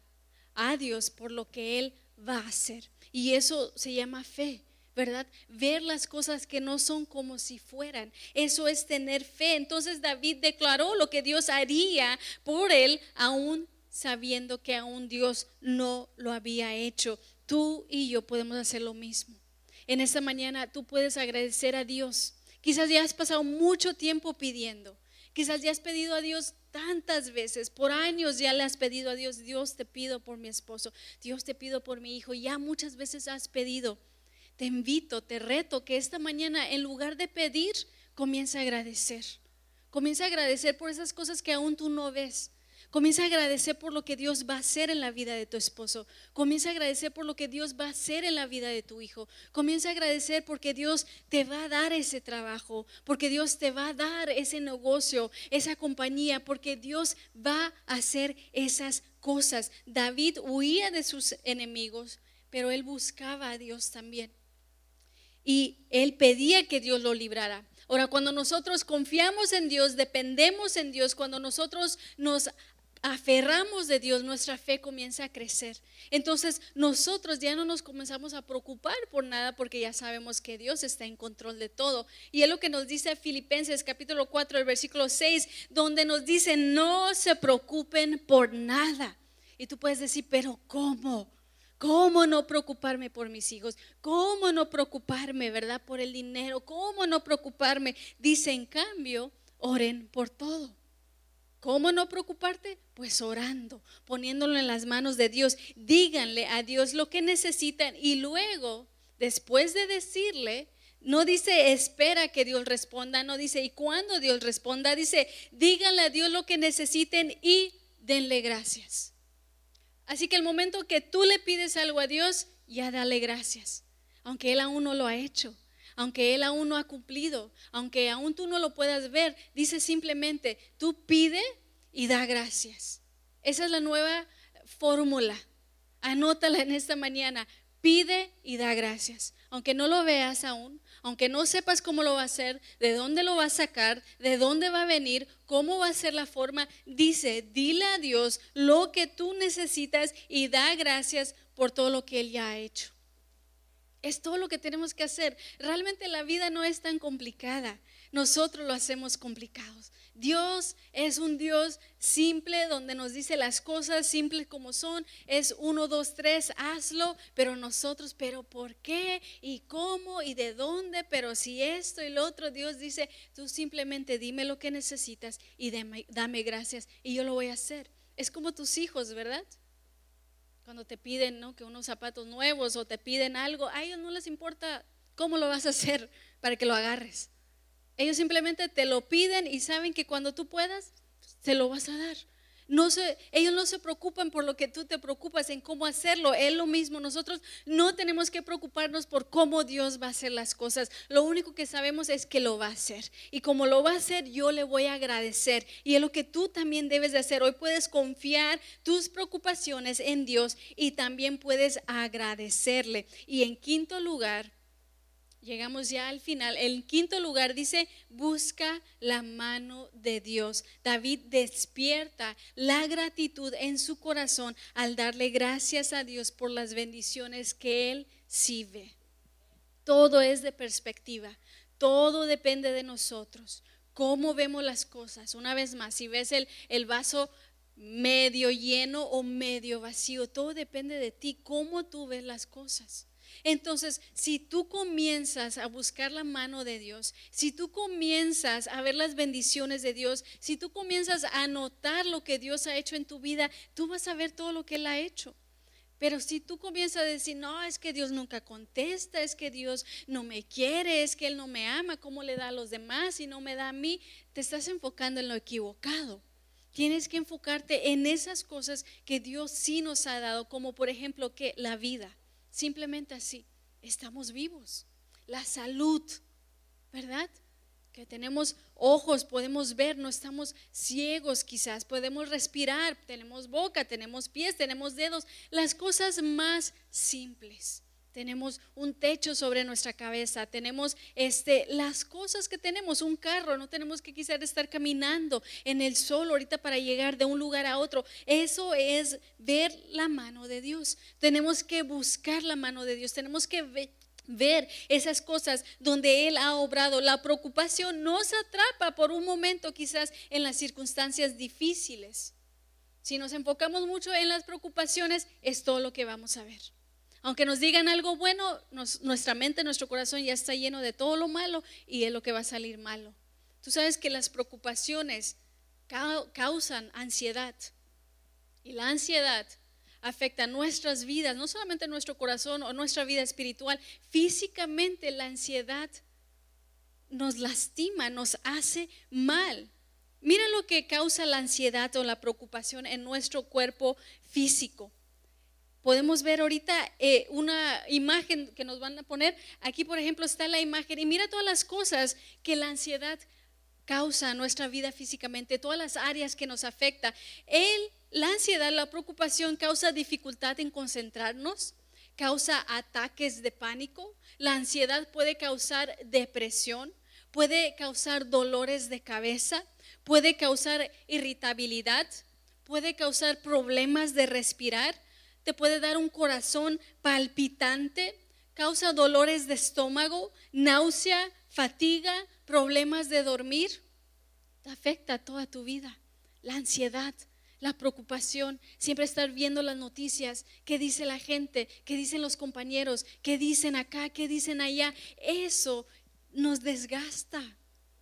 a Dios por lo que Él va a hacer. Y eso se llama fe. ¿Verdad? Ver las cosas que no son como si fueran. Eso es tener fe. Entonces David declaró lo que Dios haría por él, aún sabiendo que aún Dios no lo había hecho. Tú y yo podemos hacer lo mismo. En esta mañana tú puedes agradecer a Dios. Quizás ya has pasado mucho tiempo pidiendo. Quizás ya has pedido a Dios tantas veces, por años ya le has pedido a Dios, Dios te pido por mi esposo, Dios te pido por mi hijo, ya muchas veces has pedido te invito, te reto que esta mañana en lugar de pedir, comienza a agradecer. Comienza a agradecer por esas cosas que aún tú no ves. Comienza a agradecer por lo que Dios va a hacer en la vida de tu esposo. Comienza a agradecer por lo que Dios va a hacer en la vida de tu hijo. Comienza a agradecer porque Dios te va a dar ese trabajo, porque Dios te va a dar ese negocio, esa compañía, porque Dios va a hacer esas cosas. David huía de sus enemigos, pero él buscaba a Dios también y él pedía que Dios lo librara. Ahora, cuando nosotros confiamos en Dios, dependemos en Dios, cuando nosotros nos aferramos de Dios, nuestra fe comienza a crecer. Entonces nosotros ya no nos comenzamos a preocupar por nada porque ya sabemos que Dios está en control de todo. Y es lo que nos dice Filipenses capítulo 4, el versículo 6, donde nos dice, no se preocupen por nada. Y tú puedes decir, pero ¿cómo? ¿Cómo no preocuparme por mis hijos? ¿Cómo no preocuparme, verdad, por el dinero? ¿Cómo no preocuparme? Dice, en cambio, oren por todo. ¿Cómo no preocuparte? Pues orando, poniéndolo en las manos de Dios. Díganle a Dios lo que necesitan y luego, después de decirle, no dice espera que Dios responda, no dice y cuando Dios responda, dice díganle a Dios lo que necesiten y denle gracias. Así que el momento que tú le pides algo a Dios, ya dale gracias, aunque Él aún no lo ha hecho, aunque Él aún no ha cumplido, aunque aún tú no lo puedas ver, dice simplemente, tú pide y da gracias. Esa es la nueva fórmula. Anótala en esta mañana. Pide y da gracias. Aunque no lo veas aún, aunque no sepas cómo lo va a hacer, de dónde lo va a sacar, de dónde va a venir, cómo va a ser la forma, dice, dile a Dios lo que tú necesitas y da gracias por todo lo que Él ya ha hecho. Es todo lo que tenemos que hacer. Realmente la vida no es tan complicada. Nosotros lo hacemos complicados. Dios es un Dios simple donde nos dice las cosas simples como son. Es uno, dos, tres, hazlo. Pero nosotros, pero ¿por qué? ¿Y cómo? ¿Y de dónde? Pero si esto y lo otro, Dios dice, tú simplemente dime lo que necesitas y dame, dame gracias y yo lo voy a hacer. Es como tus hijos, ¿verdad? Cuando te piden ¿no? que unos zapatos nuevos o te piden algo, a ellos no les importa cómo lo vas a hacer para que lo agarres. Ellos simplemente te lo piden y saben que cuando tú puedas, te lo vas a dar. No se, ellos no se preocupan por lo que tú te preocupas en cómo hacerlo. Es lo mismo. Nosotros no tenemos que preocuparnos por cómo Dios va a hacer las cosas. Lo único que sabemos es que lo va a hacer. Y como lo va a hacer, yo le voy a agradecer. Y es lo que tú también debes de hacer. Hoy puedes confiar tus preocupaciones en Dios y también puedes agradecerle. Y en quinto lugar, Llegamos ya al final. El quinto lugar dice, busca la mano de Dios. David despierta la gratitud en su corazón al darle gracias a Dios por las bendiciones que él sí ve. Todo es de perspectiva. Todo depende de nosotros. ¿Cómo vemos las cosas? Una vez más, si ves el, el vaso medio lleno o medio vacío, todo depende de ti, cómo tú ves las cosas. Entonces, si tú comienzas a buscar la mano de Dios, si tú comienzas a ver las bendiciones de Dios, si tú comienzas a notar lo que Dios ha hecho en tu vida, tú vas a ver todo lo que Él ha hecho. Pero si tú comienzas a decir, no, es que Dios nunca contesta, es que Dios no me quiere, es que Él no me ama, ¿cómo le da a los demás y no me da a mí? Te estás enfocando en lo equivocado. Tienes que enfocarte en esas cosas que Dios sí nos ha dado, como por ejemplo que la vida. Simplemente así, estamos vivos. La salud, ¿verdad? Que tenemos ojos, podemos ver, no estamos ciegos quizás, podemos respirar, tenemos boca, tenemos pies, tenemos dedos, las cosas más simples tenemos un techo sobre nuestra cabeza, tenemos este, las cosas que tenemos, un carro, no tenemos que quizás estar caminando en el sol ahorita para llegar de un lugar a otro. Eso es ver la mano de Dios. Tenemos que buscar la mano de Dios, tenemos que ver esas cosas donde Él ha obrado. La preocupación nos atrapa por un momento quizás en las circunstancias difíciles. Si nos enfocamos mucho en las preocupaciones, es todo lo que vamos a ver. Aunque nos digan algo bueno, nuestra mente, nuestro corazón ya está lleno de todo lo malo y es lo que va a salir malo. Tú sabes que las preocupaciones causan ansiedad y la ansiedad afecta nuestras vidas, no solamente nuestro corazón o nuestra vida espiritual, físicamente la ansiedad nos lastima, nos hace mal. Mira lo que causa la ansiedad o la preocupación en nuestro cuerpo físico podemos ver ahorita eh, una imagen que nos van a poner. Aquí, por ejemplo, está la imagen y mira todas las cosas que la ansiedad causa en nuestra vida físicamente, todas las áreas que nos afecta. La ansiedad, la preocupación causa dificultad en concentrarnos, causa ataques de pánico. La ansiedad puede causar depresión, puede causar dolores de cabeza, puede causar irritabilidad, puede causar problemas de respirar te puede dar un corazón palpitante, causa dolores de estómago, náusea, fatiga, problemas de dormir. Te afecta toda tu vida. La ansiedad, la preocupación, siempre estar viendo las noticias, qué dice la gente, qué dicen los compañeros, qué dicen acá, qué dicen allá. Eso nos desgasta.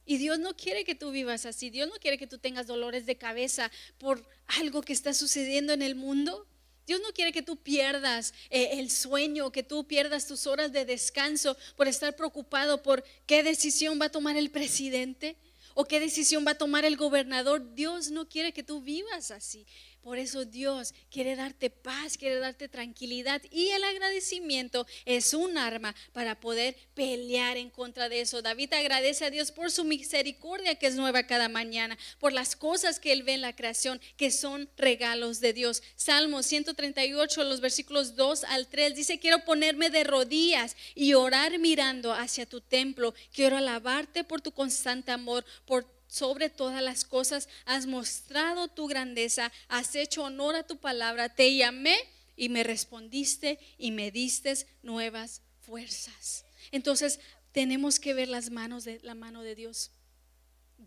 Y Dios no quiere que tú vivas así. Dios no quiere que tú tengas dolores de cabeza por algo que está sucediendo en el mundo. Dios no quiere que tú pierdas eh, el sueño, que tú pierdas tus horas de descanso por estar preocupado por qué decisión va a tomar el presidente o qué decisión va a tomar el gobernador. Dios no quiere que tú vivas así. Por eso Dios quiere darte paz, quiere darte tranquilidad y el agradecimiento es un arma para poder pelear en contra de eso. David agradece a Dios por su misericordia que es nueva cada mañana, por las cosas que él ve en la creación que son regalos de Dios. Salmo 138, los versículos 2 al 3 dice, quiero ponerme de rodillas y orar mirando hacia tu templo. Quiero alabarte por tu constante amor, por sobre todas las cosas, has mostrado tu grandeza, has hecho honor a tu palabra, te llamé y me respondiste y me diste nuevas fuerzas. Entonces, tenemos que ver las manos de la mano de Dios.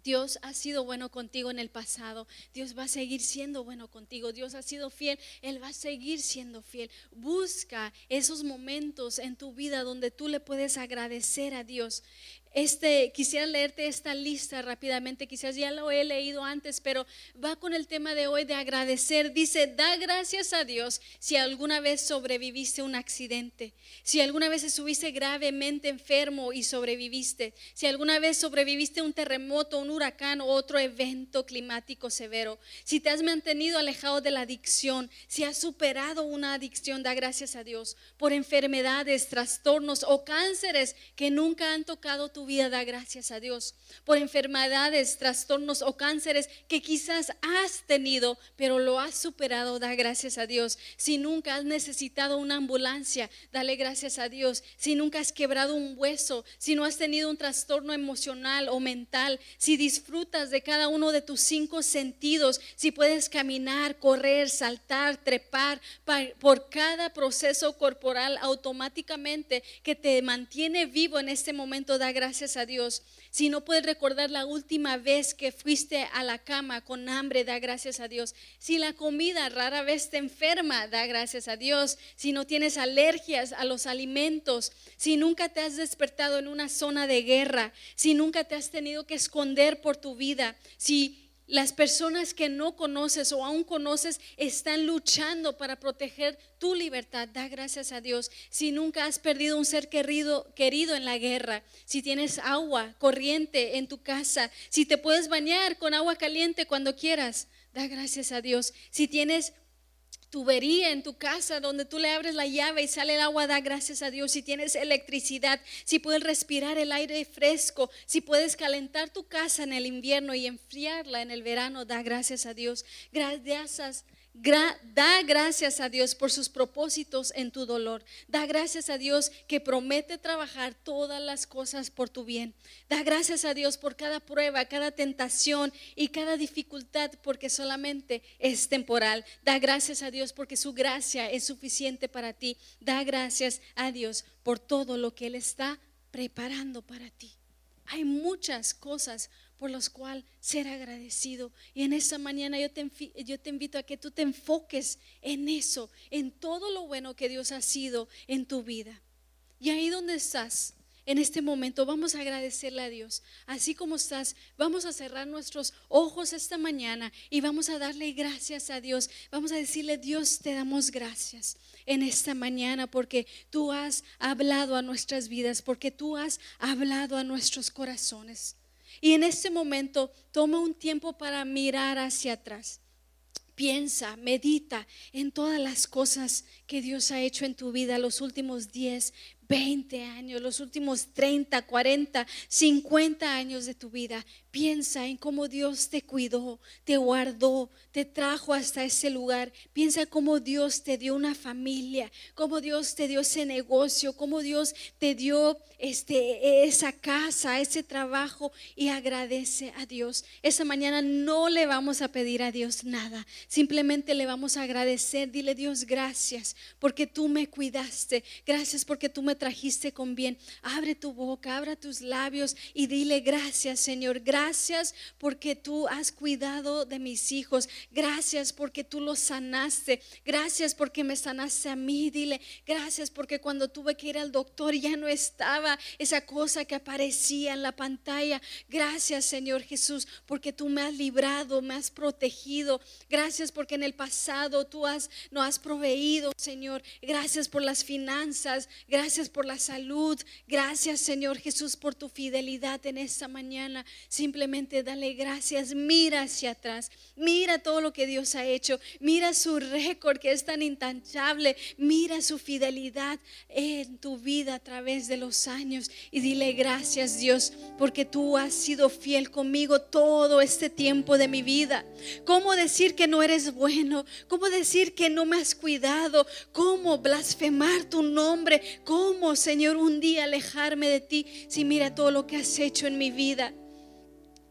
Dios ha sido bueno contigo en el pasado. Dios va a seguir siendo bueno contigo. Dios ha sido fiel. Él va a seguir siendo fiel. Busca esos momentos en tu vida donde tú le puedes agradecer a Dios. Este, quisiera leerte esta lista rápidamente, quizás ya lo he leído antes, pero va con el tema de hoy de agradecer. Dice, da gracias a Dios si alguna vez sobreviviste un accidente, si alguna vez estuviste gravemente enfermo y sobreviviste, si alguna vez sobreviviste un terremoto, un huracán o otro evento climático severo, si te has mantenido alejado de la adicción, si has superado una adicción, da gracias a Dios por enfermedades, trastornos o cánceres que nunca han tocado tu vida, da gracias a Dios por enfermedades, trastornos o cánceres que quizás has tenido, pero lo has superado, da gracias a Dios. Si nunca has necesitado una ambulancia, dale gracias a Dios. Si nunca has quebrado un hueso, si no has tenido un trastorno emocional o mental, si disfrutas de cada uno de tus cinco sentidos, si puedes caminar, correr, saltar, trepar, por cada proceso corporal automáticamente que te mantiene vivo en este momento, da gracias gracias a Dios. Si no puedes recordar la última vez que fuiste a la cama con hambre, da gracias a Dios. Si la comida rara vez te enferma, da gracias a Dios. Si no tienes alergias a los alimentos, si nunca te has despertado en una zona de guerra, si nunca te has tenido que esconder por tu vida, si las personas que no conoces o aún conoces están luchando para proteger tu libertad. Da gracias a Dios. Si nunca has perdido un ser querido, querido en la guerra, si tienes agua corriente en tu casa, si te puedes bañar con agua caliente cuando quieras, da gracias a Dios. Si tienes tubería en tu casa donde tú le abres la llave y sale el agua, da gracias a Dios. Si tienes electricidad, si puedes respirar el aire fresco, si puedes calentar tu casa en el invierno y enfriarla en el verano, da gracias a Dios. Gracias da gracias a Dios por sus propósitos en tu dolor. Da gracias a Dios que promete trabajar todas las cosas por tu bien. Da gracias a Dios por cada prueba, cada tentación y cada dificultad porque solamente es temporal. Da gracias a Dios porque su gracia es suficiente para ti. Da gracias a Dios por todo lo que Él está preparando para ti. Hay muchas cosas por los cuales ser agradecido. Y en esta mañana yo te, yo te invito a que tú te enfoques en eso, en todo lo bueno que Dios ha sido en tu vida. Y ahí donde estás, en este momento, vamos a agradecerle a Dios. Así como estás, vamos a cerrar nuestros ojos esta mañana y vamos a darle gracias a Dios. Vamos a decirle, Dios, te damos gracias en esta mañana porque tú has hablado a nuestras vidas, porque tú has hablado a nuestros corazones. Y en este momento toma un tiempo para mirar hacia atrás. Piensa, medita en todas las cosas que Dios ha hecho en tu vida los últimos 10, 20 años, los últimos 30, 40, 50 años de tu vida. Piensa en cómo Dios te cuidó, te guardó, te trajo hasta ese lugar. Piensa cómo Dios te dio una familia, cómo Dios te dio ese negocio, cómo Dios te dio este, esa casa, ese trabajo y agradece a Dios. Esa mañana no le vamos a pedir a Dios nada, simplemente le vamos a agradecer. Dile Dios, gracias porque tú me cuidaste, gracias porque tú me trajiste con bien. Abre tu boca, abra tus labios y dile gracias, Señor. Gracias porque tú has cuidado de mis hijos. Gracias porque tú los sanaste. Gracias porque me sanaste a mí. Dile gracias porque cuando tuve que ir al doctor ya no estaba esa cosa que aparecía en la pantalla. Gracias, Señor Jesús, porque tú me has librado, me has protegido. Gracias porque en el pasado tú has no has proveído, Señor. Gracias por las finanzas. Gracias Por la salud. Gracias, Señor Jesús, por tu fidelidad en esta mañana. Simplemente dale gracias. Mira hacia atrás. Mira todo lo que Dios ha hecho. Mira su récord que es tan intachable. Mira su fidelidad en tu vida a través de los años. Y dile gracias, Dios, porque tú has sido fiel conmigo todo este tiempo de mi vida. ¿Cómo decir que no eres bueno? ¿Cómo decir que no me has cuidado? ¿Cómo blasfemar tu nombre? ¿Cómo, Señor, un día alejarme de ti si mira todo lo que has hecho en mi vida?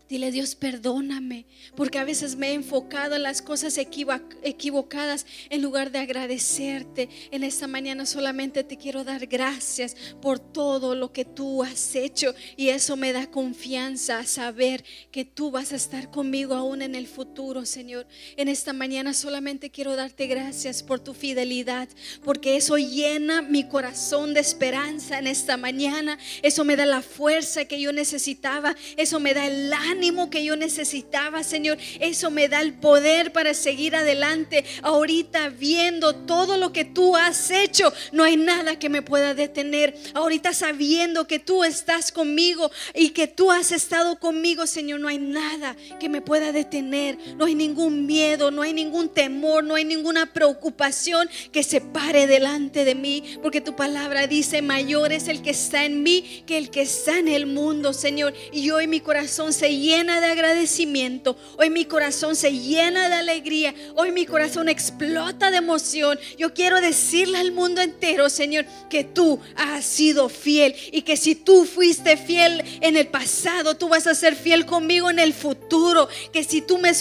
Dile, Dios, perdóname, porque a veces me he enfocado en las cosas equivocadas en lugar de agradecerte. En esta mañana solamente te quiero dar gracias por todo lo que tú has hecho y eso me da confianza a saber que tú vas a estar conmigo aún en el futuro, Señor. En esta mañana solamente quiero darte gracias por tu fidelidad, porque eso llena mi corazón de esperanza en esta mañana. Eso me da la fuerza que yo necesitaba, eso me da el ánimo que yo necesitaba, Señor. Eso me da el poder para seguir adelante. Ahorita viendo todo lo que tú has hecho, no hay nada que me pueda detener. Ahorita sabiendo que tú estás conmigo y que tú has estado conmigo, Señor, no hay nada que me pueda detener. No hay ningún miedo, no hay ningún temor, no hay ninguna preocupación que se pare delante de mí, porque tu palabra dice, mayor es el que está en mí que el que está en el mundo, Señor. Y hoy mi corazón se llena de agradecimiento. Hoy mi corazón se llena de alegría. Hoy mi corazón explota de emoción. Yo quiero decirle al mundo entero, Señor, que tú has sido fiel y que si tú fuiste fiel en el pasado, tú vas a ser fiel conmigo en el futuro. Que si tú me,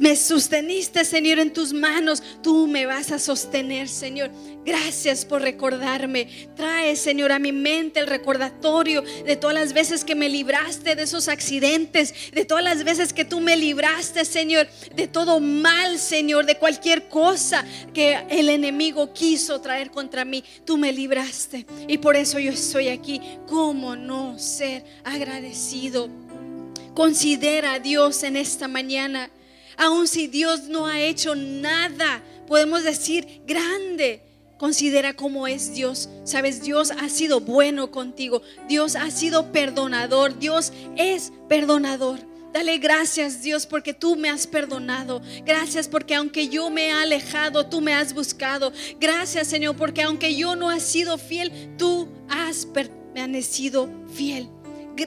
me sosteniste, Señor, en tus manos, tú me vas a sostener, Señor. Gracias por recordarme. Trae, Señor, a mi mente el recordatorio de todas las veces que me libraste de esos accidentes, de todas las veces que tú me libraste, Señor, de todo mal, Señor, de cualquier cosa que el enemigo quiso traer contra mí. Tú me libraste. Y por eso yo estoy aquí. ¿Cómo no ser agradecido? Considera a Dios en esta mañana. Aun si Dios no ha hecho nada, podemos decir grande Considera cómo es Dios. Sabes, Dios ha sido bueno contigo. Dios ha sido perdonador. Dios es perdonador. Dale gracias Dios porque tú me has perdonado. Gracias porque aunque yo me he alejado, tú me has buscado. Gracias Señor porque aunque yo no he sido fiel, tú has permanecido fiel.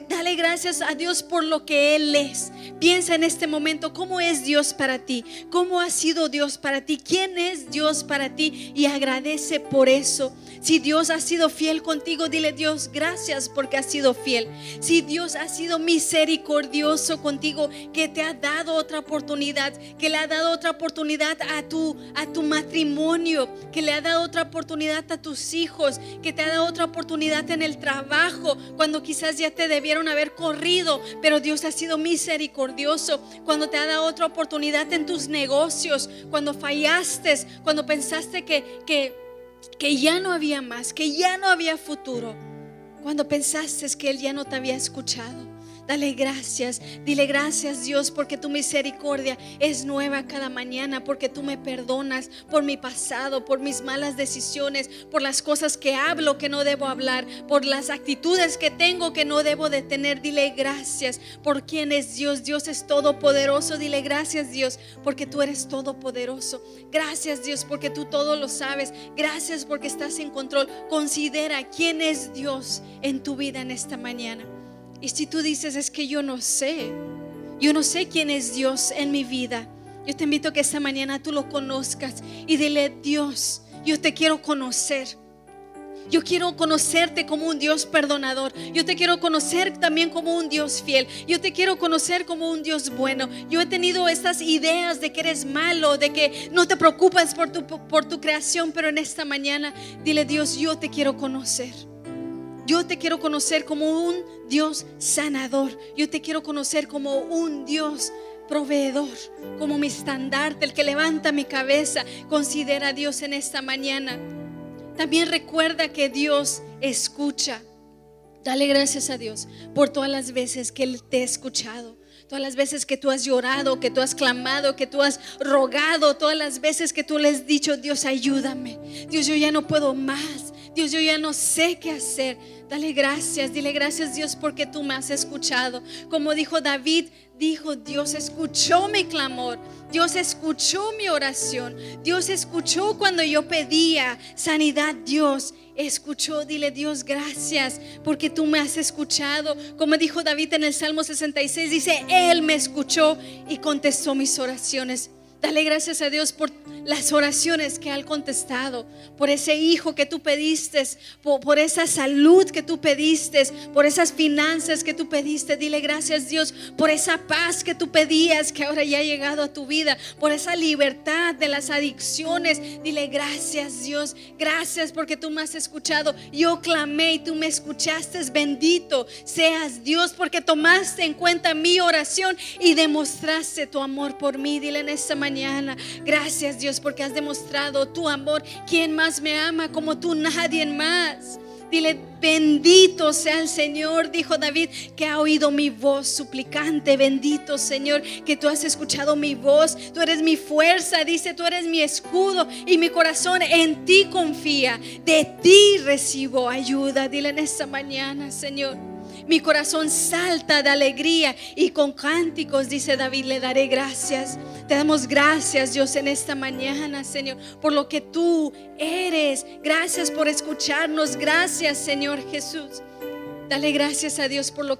Dale gracias a Dios por lo que Él es. Piensa en este momento cómo es Dios para ti, cómo ha sido Dios para ti, quién es Dios para ti y agradece por eso. Si Dios ha sido fiel contigo, dile Dios, gracias porque ha sido fiel. Si Dios ha sido misericordioso contigo, que te ha dado otra oportunidad, que le ha dado otra oportunidad a tu, a tu matrimonio, que le ha dado otra oportunidad a tus hijos, que te ha dado otra oportunidad en el trabajo, cuando quizás ya te haber corrido, pero Dios ha sido misericordioso, cuando te ha dado otra oportunidad en tus negocios, cuando fallaste, cuando pensaste que, que que ya no había más, que ya no había futuro, cuando pensaste que Él ya no te había escuchado. Dale gracias, dile gracias Dios porque tu misericordia es nueva cada mañana, porque tú me perdonas por mi pasado, por mis malas decisiones, por las cosas que hablo que no debo hablar, por las actitudes que tengo que no debo de tener. Dile gracias por quien es Dios. Dios es todopoderoso. Dile gracias Dios porque tú eres todopoderoso. Gracias Dios porque tú todo lo sabes. Gracias porque estás en control. Considera quién es Dios en tu vida en esta mañana. Y si tú dices, es que yo no sé, yo no sé quién es Dios en mi vida, yo te invito a que esta mañana tú lo conozcas y dile, Dios, yo te quiero conocer. Yo quiero conocerte como un Dios perdonador. Yo te quiero conocer también como un Dios fiel. Yo te quiero conocer como un Dios bueno. Yo he tenido estas ideas de que eres malo, de que no te preocupas por tu, por tu creación, pero en esta mañana dile Dios, yo te quiero conocer. Yo te quiero conocer como un Dios sanador. Yo te quiero conocer como un Dios proveedor, como mi estandarte, el que levanta mi cabeza. Considera a Dios en esta mañana. También recuerda que Dios escucha. Dale gracias a Dios por todas las veces que Él te ha escuchado. Todas las veces que tú has llorado, que tú has clamado, que tú has rogado, todas las veces que tú le has dicho, Dios, ayúdame. Dios, yo ya no puedo más. Dios, yo ya no sé qué hacer. Dale gracias, dile gracias Dios porque tú me has escuchado. Como dijo David, dijo Dios escuchó mi clamor. Dios escuchó mi oración. Dios escuchó cuando yo pedía sanidad. Dios escuchó. Dile Dios gracias porque tú me has escuchado. Como dijo David en el Salmo 66, dice, Él me escuchó y contestó mis oraciones. Dale gracias a Dios por las oraciones que ha contestado, por ese hijo que tú pediste, por, esa salud que tú pediste, por esas finanzas que tú pediste. Dile gracias Dios por esa paz que tú pedías que ahora ya ha llegado a tu vida, por esa libertad de las adicciones. Dile gracias Dios, gracias porque tú me has escuchado. Yo clamé y tú me escuchaste. Bendito seas Dios porque tomaste en cuenta mi oración y demostraste tu amor por mí. Dile en esta Gracias Dios porque has demostrado tu amor. ¿Quién más me ama como tú? Nadie más. Dile, bendito sea el Señor, dijo David, que ha oído mi voz suplicante. Bendito Señor, que tú has escuchado mi voz. Tú eres mi fuerza, dice, tú eres mi escudo y mi corazón en ti confía. De ti recibo ayuda. Dile en esta mañana, Señor. Mi corazón salta de alegría y con cánticos, dice David, le daré gracias. Te damos gracias, Dios, en esta mañana, Señor, por lo que tú eres. Gracias por escucharnos. Gracias, Señor Jesús. Dale gracias a Dios por lo